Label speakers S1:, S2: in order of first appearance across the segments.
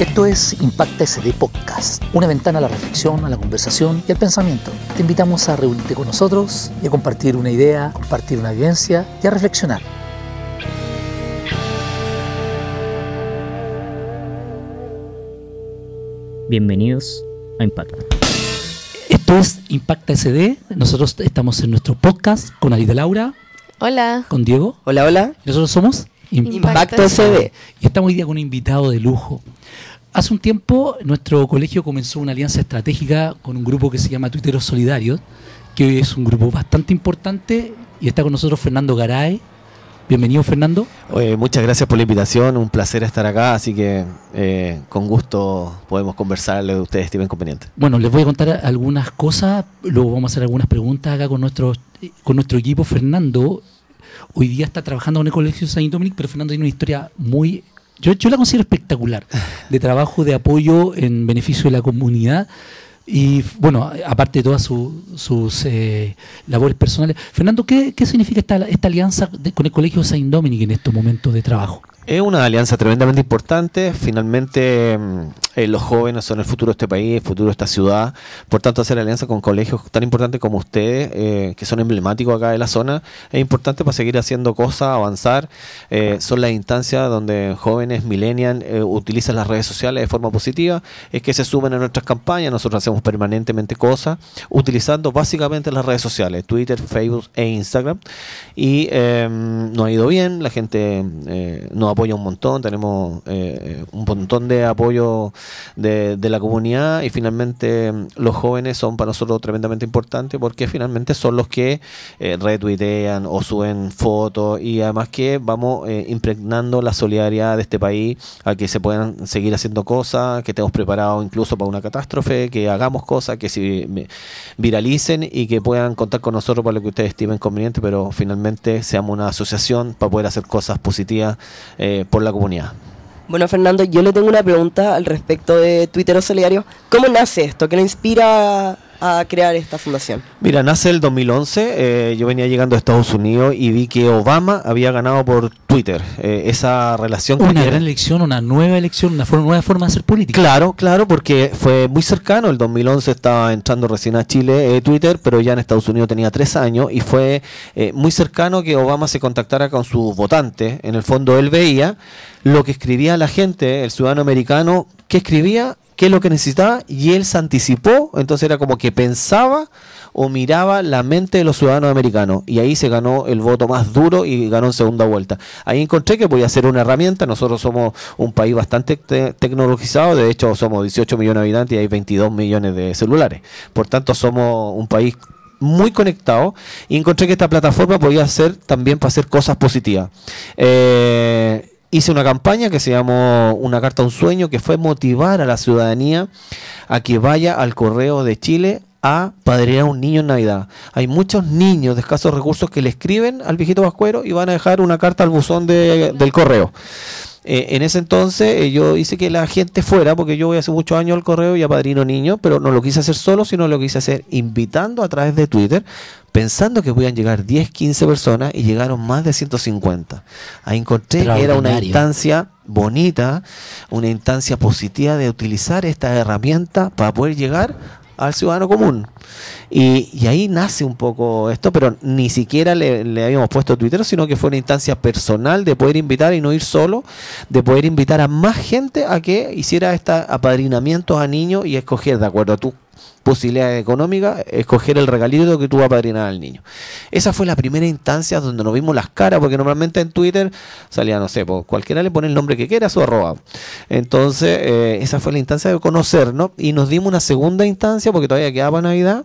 S1: Esto es Impacta SD Podcast, una ventana a la reflexión, a la conversación y al pensamiento. Te invitamos a reunirte con nosotros y a compartir una idea, compartir una vivencia y a reflexionar.
S2: Bienvenidos a Impacta.
S1: Esto es Impacta SD. Nosotros estamos en nuestro podcast con Alida Laura,
S3: Hola.
S1: con Diego.
S4: Hola, hola.
S1: Nosotros somos
S4: Impacto SD.
S1: Y estamos hoy día con un invitado de lujo. Hace un tiempo nuestro colegio comenzó una alianza estratégica con un grupo que se llama Tuiteros Solidarios, que hoy es un grupo bastante importante y está con nosotros Fernando Garay. Bienvenido Fernando.
S4: Oye, muchas gracias por la invitación, un placer estar acá, así que eh, con gusto podemos conversar lo que ustedes estimen conveniente.
S1: Bueno, les voy a contar algunas cosas, luego vamos a hacer algunas preguntas acá con nuestro, con nuestro equipo. Fernando hoy día está trabajando en el Colegio Saint Dominic, pero Fernando tiene una historia muy, yo, yo la considero espectacular, de trabajo, de apoyo en beneficio de la comunidad. Y bueno, aparte de todas su- sus eh, labores personales. Fernando, ¿qué, qué significa esta, esta alianza con el Colegio Saint Dominic en estos momentos de trabajo?
S4: Es una alianza tremendamente importante. Finalmente, mm, eh, los jóvenes son el futuro de este país, el futuro de esta ciudad. Por tanto, hacer alianza con colegios tan importantes como ustedes, eh, que son emblemáticos acá de la zona, es importante para seguir haciendo cosas, avanzar. Son las instancias donde jóvenes, millennials, utilizan las redes sociales de forma positiva. Es que se suben a nuestras campañas. Nosotros hacemos permanentemente cosas utilizando básicamente las redes sociales, Twitter, Facebook e Instagram. Y eh, nos ha ido bien, la gente eh, nos apoya un montón, tenemos eh, un montón de apoyo de, de la comunidad y finalmente mm, los jóvenes son para nosotros tremendamente importantes porque finalmente son los que eh, retuitean o suben fotos y además que vamos impregnando la solidaridad de este país a que se puedan seguir haciendo cosas, que estemos preparados incluso para una catástrofe, que hagamos cosas, que se vi- viralicen y que puedan contar con nosotros para lo que ustedes estimen conveniente, pero finalmente seamos una asociación para poder hacer cosas positivas eh, por la comunidad.
S5: Bueno, Fernando, yo le tengo una pregunta al respecto de Twitter Solidario. ¿Cómo nace esto? ¿Qué le inspira a crear esta fundación?
S4: Mira, nace el 2011, eh, yo venía llegando a Estados Unidos y vi que Obama había ganado por Twitter. Eh, esa relación que
S1: Una gran elección, una nueva elección, una nueva forma de hacer política.
S4: Claro, claro, porque fue muy cercano. El 2011 estaba entrando recién a Chile eh, Twitter, pero ya en Estados Unidos tenía tres años y fue eh, muy cercano que Obama se contactara con sus votantes. En el fondo él veía lo que escribía la gente, el ciudadano americano, qué escribía, qué es lo que necesitaba y él se anticipó. Entonces era como que pensaba o miraba la mente de los ciudadanos americanos y ahí se ganó el voto más duro y ganó en segunda vuelta. Ahí encontré que podía ser una herramienta, nosotros somos un país bastante te- tecnologizado, de hecho somos 18 millones de habitantes y hay 22 millones de celulares, por tanto somos un país muy conectado y encontré que esta plataforma podía ser también para hacer cosas positivas. Eh, hice una campaña que se llamó Una carta a un sueño, que fue motivar a la ciudadanía a que vaya al correo de Chile a padrear a un niño en Navidad. Hay muchos niños de escasos recursos que le escriben al viejito Pascuero y van a dejar una carta al buzón de- del correo. Eh, en ese entonces eh, yo hice que la gente fuera, porque yo voy hace muchos años al correo y apadrino niños, pero no lo quise hacer solo, sino lo quise hacer invitando a través de Twitter, pensando que podían llegar 10, 15 personas y llegaron más de 150. Ahí encontré que era una instancia bonita, una instancia positiva de utilizar esta herramienta para poder llegar al ciudadano común. Y, y ahí nace un poco esto, pero ni siquiera le, habíamos puesto Twitter, sino que fue una instancia personal de poder invitar y no ir solo, de poder invitar a más gente a que hiciera este apadrinamiento a niños y escoger, de acuerdo a tu posibilidad económica, escoger el regalito que tú vas apadrinar al niño. Esa fue la primera instancia donde nos vimos las caras, porque normalmente en Twitter salía, no sé, pues, cualquiera le pone el nombre que quiera, su arroba. Entonces, eh, esa fue la instancia de conocernos y nos dimos una segunda instancia, porque todavía quedaba Navidad,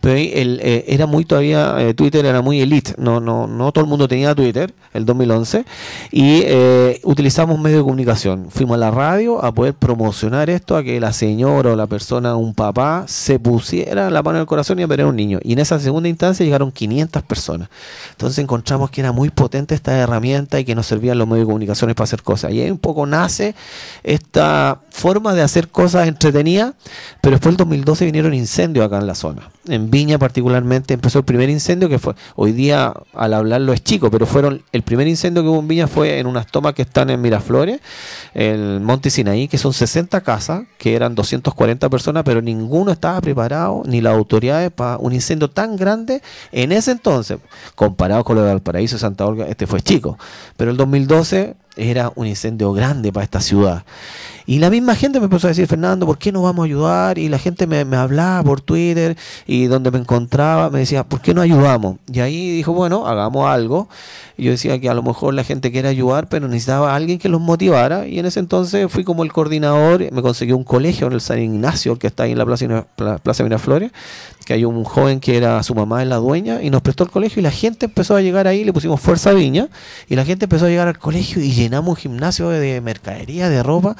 S4: pero el, eh, era muy todavía, eh, Twitter era muy elite, no, no, no todo el mundo tenía Twitter, el 2011, y eh, utilizamos medios de comunicación. Fuimos a la radio a poder promocionar esto, a que la señora o la persona, un papá, se pusiera la mano en el corazón y a a un niño. Y en esa segunda instancia llegaron 500 personas. Entonces encontramos que era muy potente esta herramienta y que nos servían los medios de comunicaciones para hacer cosas. Y ahí un poco nace esta forma de hacer cosas entretenidas, pero después del 2012 vinieron incendios acá en la zona, Viña particularmente empezó el primer incendio que fue, hoy día al hablarlo es chico, pero fueron, el primer incendio que hubo en Viña fue en unas tomas que están en Miraflores, el Monte Sinaí, que son 60 casas, que eran 240 personas, pero ninguno estaba preparado, ni las autoridades, para un incendio tan grande en ese entonces, comparado con lo de Valparaíso Santa Olga, este fue chico, pero el 2012 era un incendio grande para esta ciudad. Y la misma gente me empezó a decir, Fernando, ¿por qué no vamos a ayudar? Y la gente me, me hablaba por Twitter y donde me encontraba me decía, ¿por qué no ayudamos? Y ahí dijo, bueno, hagamos algo. Y yo decía que a lo mejor la gente quiere ayudar, pero necesitaba alguien que los motivara. Y en ese entonces fui como el coordinador, me conseguí un colegio en el San Ignacio, que está ahí en la Plaza, Plaza Miraflores, que hay un joven que era su mamá es la dueña, y nos prestó el colegio y la gente empezó a llegar ahí, le pusimos Fuerza Viña, y la gente empezó a llegar al colegio y llenamos un gimnasio de mercadería, de ropa.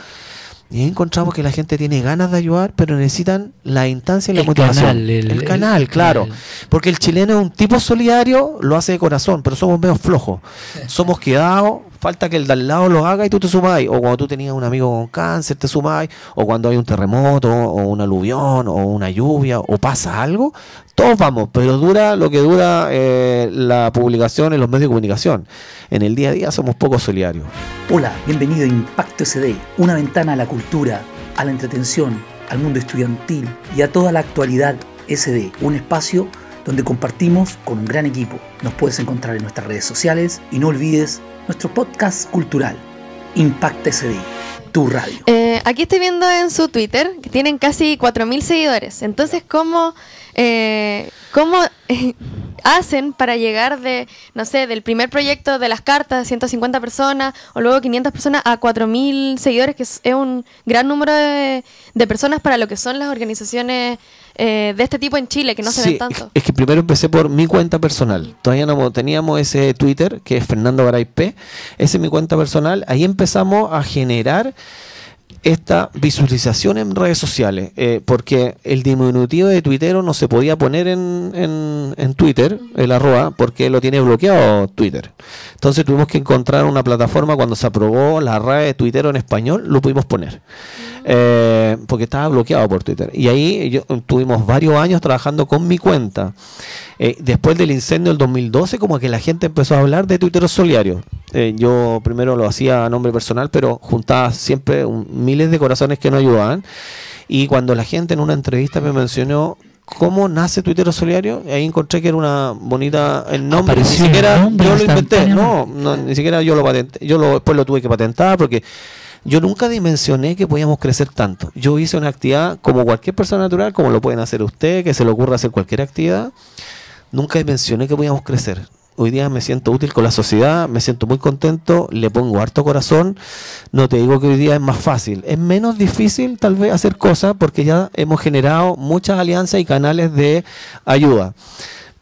S4: Y ahí encontramos que la gente tiene ganas de ayudar, pero necesitan la instancia y la
S1: El
S4: motivación.
S1: canal, el-
S4: el canal,
S1: el
S4: claro. Porque el chileno es un tipo solidario, lo hace de corazón, pero somos medio flojos. Somos quedados, falta que el de al lado lo haga y tú te sumáis. O cuando tú tenías un amigo con cáncer, te sumáis. O cuando hay un terremoto, o un aluvión, o una lluvia, o pasa algo. Todos vamos, pero dura lo que dura eh, la publicación en los medios de comunicación. En el día a día somos poco solidarios.
S3: Hola, bienvenido a Impacto SD, una ventana a la cultura, a la entretención, al mundo estudiantil y a toda la actualidad SD, un espacio donde compartimos con un gran equipo. Nos puedes encontrar en nuestras redes sociales y no olvides nuestro podcast cultural, Impacto SD, tu radio.
S6: Eh, aquí estoy viendo en su Twitter que tienen casi 4.000 seguidores. Entonces, ¿cómo, eh, cómo hacen para llegar de, no sé, del primer proyecto de las cartas, 150 personas, o luego 500 personas, a 4.000 seguidores, que es, un gran número de, de personas para lo que son las organizaciones eh, de este tipo en Chile, que no se ven tanto?
S4: Es que primero empecé por mi cuenta personal. Todavía no teníamos ese Twitter, que es Fernando Garay P. Esa es mi cuenta personal. Ahí empezamos a generar esta visualización en redes sociales, eh, porque el diminutivo de tuitero no se podía poner en, en, en Twitter, el arroba, porque lo tiene bloqueado Twitter. Entonces tuvimos que encontrar una plataforma cuando se aprobó la red de tuitero en español, lo pudimos poner. Eh, porque estaba bloqueado por Twitter. Y ahí yo, tuvimos varios años trabajando con mi cuenta. Eh, después del incendio del 2012, como que la gente empezó a hablar de tuiteros solidarios. Eh, yo primero lo hacía a nombre personal, pero juntaba siempre un- miles de corazones que nos ayudaban. Y cuando la gente en una entrevista me mencionó cómo nace Tuitero Solidario, ahí encontré que era una bonita el nombre, ni
S1: Apareció el
S4: siquiera
S1: nombre
S4: yo lo inventé, no, no, ni siquiera yo lo patenté, yo lo, después lo tuve que patentar porque yo nunca dimensioné que podíamos crecer tanto. Yo hice una actividad como cualquier persona natural, como lo pueden hacer ustedes, que se le ocurra hacer cualquier actividad. Nunca dimensioné que podíamos crecer. Hoy día me siento útil con la sociedad, me siento muy contento, le pongo harto corazón. No te digo que hoy día es más fácil, es menos difícil tal vez hacer cosas porque ya hemos generado muchas alianzas y canales de ayuda.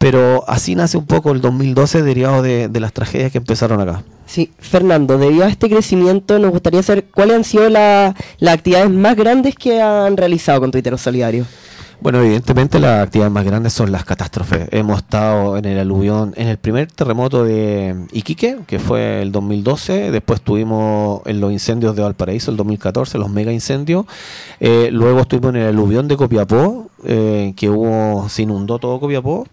S4: Pero así nace un poco el 2012 derivado de, de las tragedias que empezaron acá.
S5: Sí, Fernando, debido a este crecimiento nos gustaría saber cuáles han sido la- las actividades más grandes que han realizado con Twitter Solidario.
S4: Bueno, evidentemente las actividades más grandes son las catástrofes. Hemos estado en el aluvión, en el primer terremoto de Iquique, que fue el 2012, después tuvimos en los incendios de Valparaíso el 2014, los mega incendios, Eh, luego estuvimos en el aluvión de Copiapó, eh, que hubo, se inundó todo Copiapó,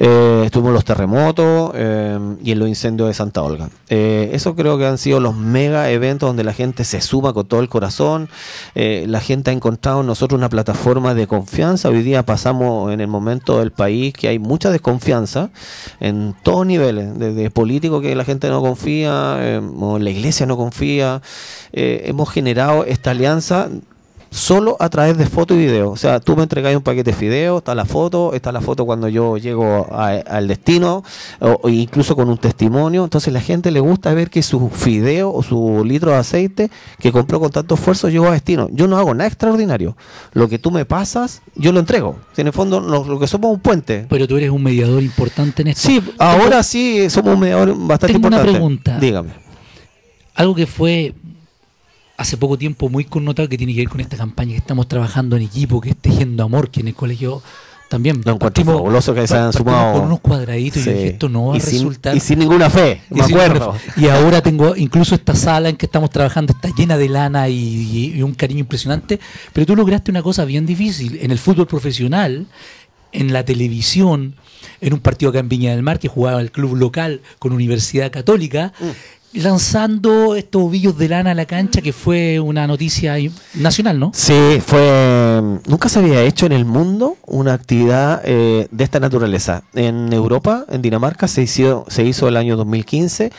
S4: Eh, estuvimos los terremotos eh, y en los incendios de Santa Olga. Eh, eso creo que han sido los mega eventos donde la gente se suma con todo el corazón, la gente ha encontrado en nosotros una plataforma de confianza. Hoy día pasamos en el momento del país que hay mucha desconfianza en todos niveles, desde político que la gente no confía, o la iglesia no confía. Hemos generado esta alianza solo a través de foto y video. O sea, tú me entregas un paquete de fideo, está la foto, está la foto cuando yo llego a- al destino, o, o incluso con un testimonio. Entonces la gente le gusta ver que su fideo o su litro de aceite que compró con tanto esfuerzo llegó a destino. Yo no hago nada extraordinario. Lo que tú me pasas, yo lo entrego. Si en el fondo lo, lo que somos un puente.
S1: Pero tú eres un mediador importante en esto.
S4: Sí, ahora sí somos un mediador bastante
S1: tengo una
S4: importante.
S1: pregunta.
S4: Dígame.
S1: Algo que fue hace poco tiempo muy connotado que tiene que ver con esta campaña que estamos trabajando en equipo, que es Tejiendo Amor, que en el colegio también
S4: encuentro
S1: partimos-
S4: fabuloso que se sumado.
S1: con unos cuadraditos y dije, esto no va
S4: y
S1: a
S4: sin,
S1: resultar
S4: Y sin ninguna fe, me
S1: Y
S4: acuerdo.
S1: Y ahora tengo incluso esta sala en que estamos trabajando, está llena de lana y, un cariño impresionante. Pero tú lograste una cosa bien difícil. En el fútbol profesional, en la televisión, en un partido acá en Viña del Mar que jugaba el club local con Universidad Católica, lanzando estos ovillos de lana a la cancha, que fue una noticia nacional, ¿no?
S4: Sí, fue. Nunca se había hecho en el mundo una actividad eh, de esta naturaleza. En Europa, en Dinamarca, se hizo, se hizo el año 2015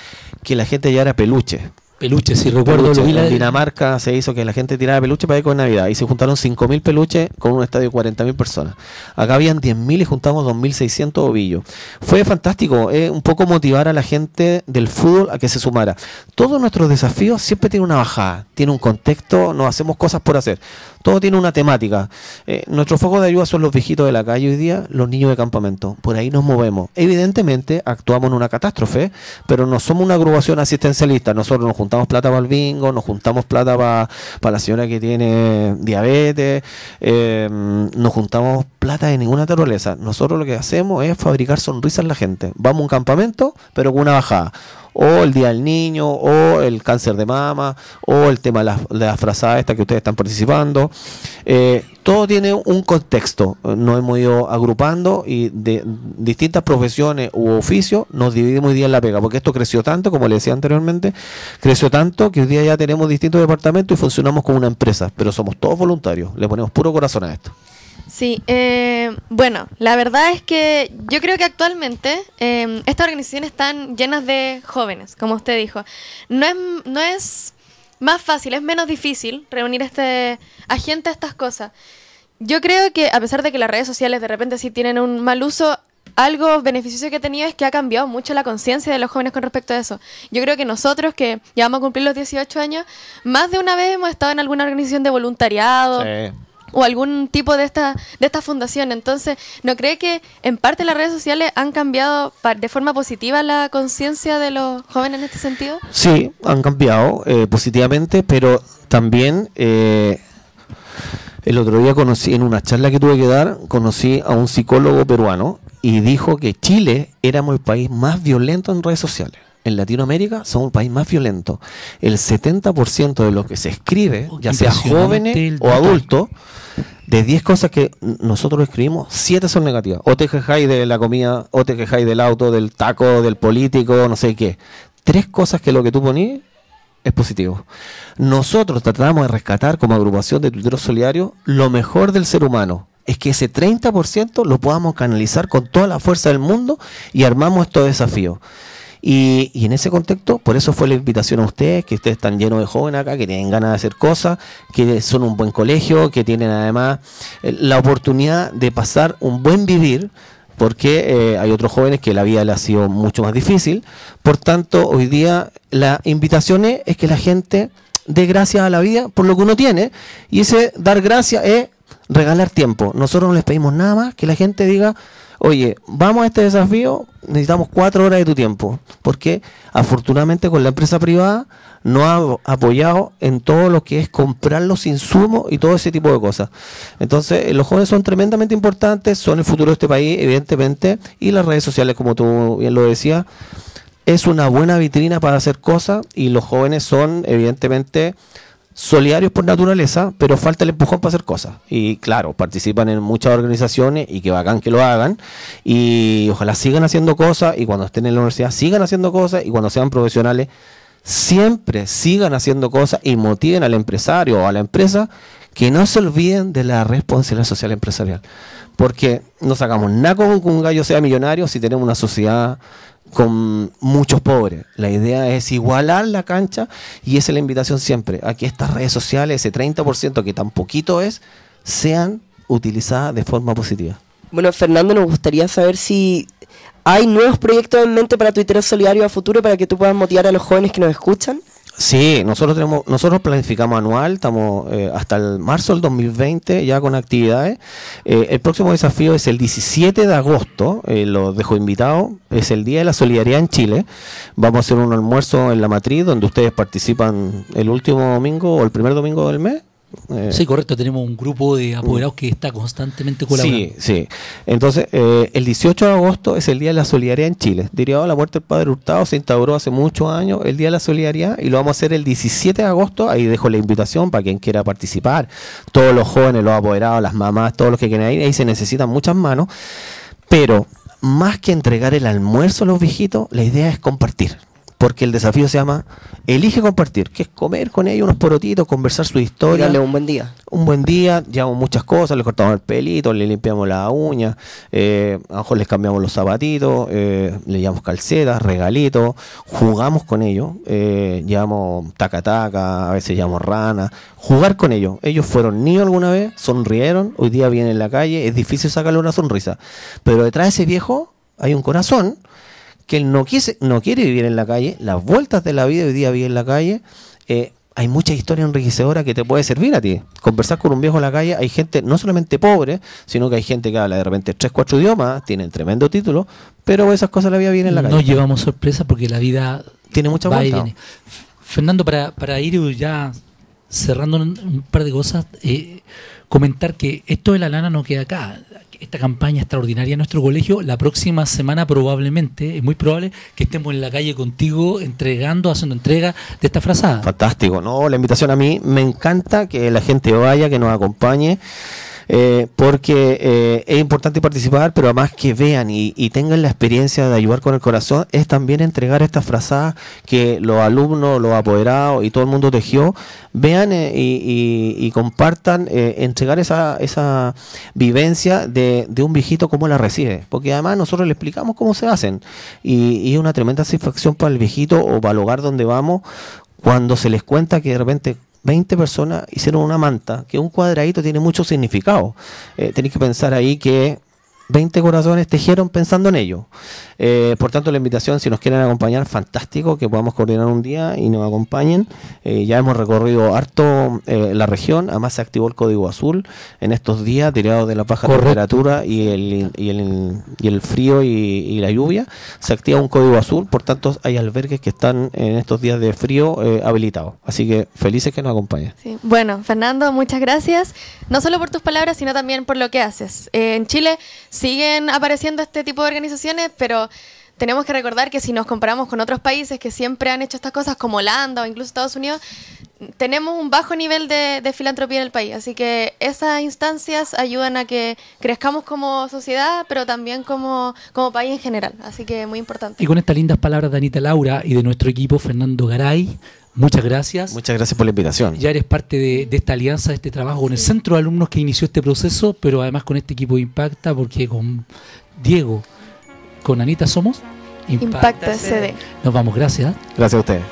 S4: que la gente ya era peluche.
S1: Peluche, si recuerdo,
S4: Peluche.
S1: lo vi la-
S4: En Dinamarca se hizo que la gente tirara peluche para ir con Navidad y se juntaron 5.000 peluches con un estadio de 40.000 personas. Acá habían 10.000 y juntamos 2.600 ovillos. Fue fantástico, eh, un poco motivar a la gente del fútbol a que se sumara. Todos nuestros desafíos siempre tienen una bajada, tiene un contexto, no hacemos cosas por hacer. Todo tiene una temática. Eh, nuestro foco de ayuda son los viejitos de la calle hoy día, los niños de campamento. Por ahí nos movemos. Evidentemente actuamos en una catástrofe, pero no somos una agrupación asistencialista. Nosotros nos juntamos plata para el bingo, nos juntamos plata para la señora que tiene diabetes, eh, nos juntamos plata de ninguna naturaleza. Nosotros lo que hacemos es fabricar sonrisas en la gente. Vamos a un campamento, pero con una bajada o el Día del Niño, o el cáncer de mama, o el tema de las, de las frazadas estas que ustedes están participando. Eh, todo tiene un contexto. Nos hemos ido agrupando y de distintas profesiones u oficios nos dividimos hoy día en la pega, porque esto creció tanto, como le decía anteriormente, creció tanto que hoy día ya tenemos distintos departamentos y funcionamos como una empresa, pero somos todos voluntarios, le ponemos puro corazón a esto.
S6: Sí, eh, bueno, la verdad es que yo creo que actualmente eh, estas organizaciones están llenas de jóvenes, como usted dijo. No es, no es más fácil, es menos difícil reunir este, a gente a estas cosas. Yo creo que a pesar de que las redes sociales de repente sí tienen un mal uso, algo beneficioso que ha tenido es que ha cambiado mucho la conciencia de los jóvenes con respecto a eso. Yo creo que nosotros, que ya vamos a cumplir los 18 años, más de una vez hemos estado en alguna organización de voluntariado o algún tipo de esta, de esta fundación. Entonces, ¿no cree que en parte las redes sociales han cambiado de forma positiva la conciencia de los jóvenes en este sentido?
S4: Sí, han cambiado eh, positivamente, pero también eh, el otro día conocí, en una charla que tuve que dar, conocí a un psicólogo peruano y dijo que Chile éramos el país más violento en redes sociales. En Latinoamérica somos el país más violento. El 70% de lo que se escribe,
S1: Oh,
S4: ya sea jóvenes o adultos, de 10 cosas que nosotros escribimos, 7 son negativas. O te quejáis de la comida, o te quejáis del auto, del taco, del político, no sé qué. Tres cosas que lo que tú ponís es positivo. Nosotros tratamos de rescatar como agrupación de tuiteros solidarios lo mejor del ser humano. Es que ese 30% lo podamos canalizar con toda la fuerza del mundo y armamos estos desafíos. Y, y en ese contexto, por eso fue la invitación a ustedes, que ustedes están llenos de jóvenes acá, que tienen ganas de hacer cosas, que son un buen colegio, que tienen además eh, la oportunidad de pasar un buen vivir, porque eh, hay otros jóvenes que la vida les ha sido mucho más difícil. Por tanto, hoy día la invitación es, es que la gente dé gracias a la vida por lo que uno tiene, y ese dar gracias es regalar tiempo. Nosotros no les pedimos nada más que la gente diga, oye, vamos a este desafío, necesitamos cuatro horas de tu tiempo, porque afortunadamente con la empresa privada nos ha apoyado en todo lo que es comprar los insumos y todo ese tipo de cosas. Entonces, eh, los jóvenes son tremendamente importantes, son el futuro de este país, evidentemente, y las redes sociales, como tú bien lo decías, es una buena vitrina para hacer cosas y los jóvenes son, evidentemente, solidarios por naturaleza, pero falta el empujón para hacer cosas. Y claro, participan en muchas organizaciones y que bacán que lo hagan. Y ojalá sigan haciendo cosas y cuando estén en la universidad sigan haciendo cosas y cuando sean profesionales siempre sigan haciendo cosas y motiven al empresario o a la empresa que no se olviden de la responsabilidad social empresarial. Porque no sacamos nada con que un gallo sea millonario si tenemos una sociedad con muchos pobres. La idea es igualar la cancha y esa es la invitación siempre, a que estas redes sociales, ese 30% que tan poquito es, sean utilizadas de forma positiva.
S5: Bueno, Fernando, nos gustaría saber si hay nuevos proyectos en mente para Twitter Solidario a futuro para que tú puedas motivar a los jóvenes que nos escuchan.
S4: Sí, nosotros tenemos, nosotros planificamos anual, estamos eh, hasta el marzo del 2020 ya con actividades. Eh, el próximo desafío es el 17 de agosto, eh, lo dejo invitado, es el Día de la Solidaridad en Chile. Vamos a hacer un almuerzo en la matriz donde ustedes participan el último domingo o el primer domingo del mes. Eh,
S1: Sí, correcto, tenemos un grupo de apoderados que está constantemente colaborando.
S4: Sí, sí. Entonces, eh, el 18 de agosto es el Día de la Solidaridad en Chile. Derivado de la muerte del padre Hurtado, se instauró hace muchos años el Día de la Solidaridad y lo vamos a hacer el 17 de agosto. Ahí dejo la invitación para quien quiera participar. Todos los jóvenes, los apoderados, las mamás, todos los que quieran ir. Ahí se necesitan muchas manos. Pero más que entregar el almuerzo a los viejitos, la idea es compartir. Porque el desafío se llama Elige compartir, que es comer con ellos unos porotitos, conversar su
S5: Y
S4: historia
S5: darle un buen día.
S4: un buen día, llevamos muchas cosas, le cortamos el pelito, le limpiamos la uña, eh, a lo mejor les cambiamos los zapatitos, eh, le llevamos calcetas, regalitos, jugamos con ellos, eh, llevamos taca-taca, a veces llevamos rana, jugar con ellos. Ellos fueron niños alguna vez, sonrieron, hoy día vienen en la calle, es difícil sacarle una sonrisa, pero detrás de ese viejo hay un corazón que él no, quise, no quiere vivir en la calle, las vueltas de la vida hoy día vive en la calle, eh, hay mucha historia enriquecedora que te puede servir a ti. Conversar con un viejo en la calle, hay gente no solamente pobre, sino que hay gente que habla de repente tres, cuatro idiomas, tienen tremendo título, pero esas cosas la vida viene en la
S1: no
S4: calle.
S1: llevamos sorpresa porque la vida
S4: Tiene mucha
S1: va y viene. Fernando, para, para ir ya cerrando un, un par de cosas, eh, comentar que esto de la lana no queda acá. Esta campaña extraordinaria en nuestro colegio, la próxima semana probablemente, es muy probable que estemos en la calle contigo entregando, haciendo entrega de esta frazada.
S4: Fantástico, ¿no? La invitación a mí, me encanta que la gente vaya, que nos acompañe, eh, porque eh, es importante participar, pero además que vean y, tengan la experiencia de ayudar con el corazón, es también entregar estas frazadas que los alumnos, los apoderados y todo el mundo tejió, vean eh, y, y- y compartan, eh, entregar esa, esa vivencia de, un viejito cómo la recibe, porque además nosotros le explicamos cómo se hacen. Y es una tremenda satisfacción para el viejito o para el hogar donde vamos cuando se les cuenta que de repente 20 personas hicieron una manta, que un cuadradito tiene mucho significado. Eh, tenéis que pensar ahí que 20 corazones tejieron pensando en ello. Eh, por tanto, la invitación, si nos quieren acompañar, fantástico, que podamos coordinar un día y nos acompañen. Eh, ya hemos recorrido harto eh, la región, además se activó el código azul en estos días, derivado de la baja
S1: Correcto.
S4: temperatura y el, y el, y el frío y, y la lluvia. Se activa un código azul, por tanto, hay albergues que están en estos días de frío eh, habilitados. Así que felices que nos acompañen.
S6: Sí. Bueno, Fernando, muchas gracias, no solo por tus palabras, sino también por lo que haces. Eh, en Chile siguen apareciendo este tipo de organizaciones, pero tenemos que recordar que si nos comparamos con otros países que siempre han hecho estas cosas, como Holanda o incluso Estados Unidos, tenemos un bajo nivel de, filantropía en el país. Así que esas instancias ayudan a que crezcamos como sociedad, pero también como, como país en general. Así que muy importante.
S1: Y con estas lindas palabras de Anita Laura y de nuestro equipo Fernando Garay, muchas gracias.
S4: Muchas gracias por la invitación.
S1: Ya eres parte de, de esta alianza, de este trabajo con el centro de alumnos que inició este proceso, pero además con este equipo de Impacta, porque con Diego, con Anita somos
S6: Impacto SD.
S1: Nos vamos, gracias.
S4: Gracias a ustedes.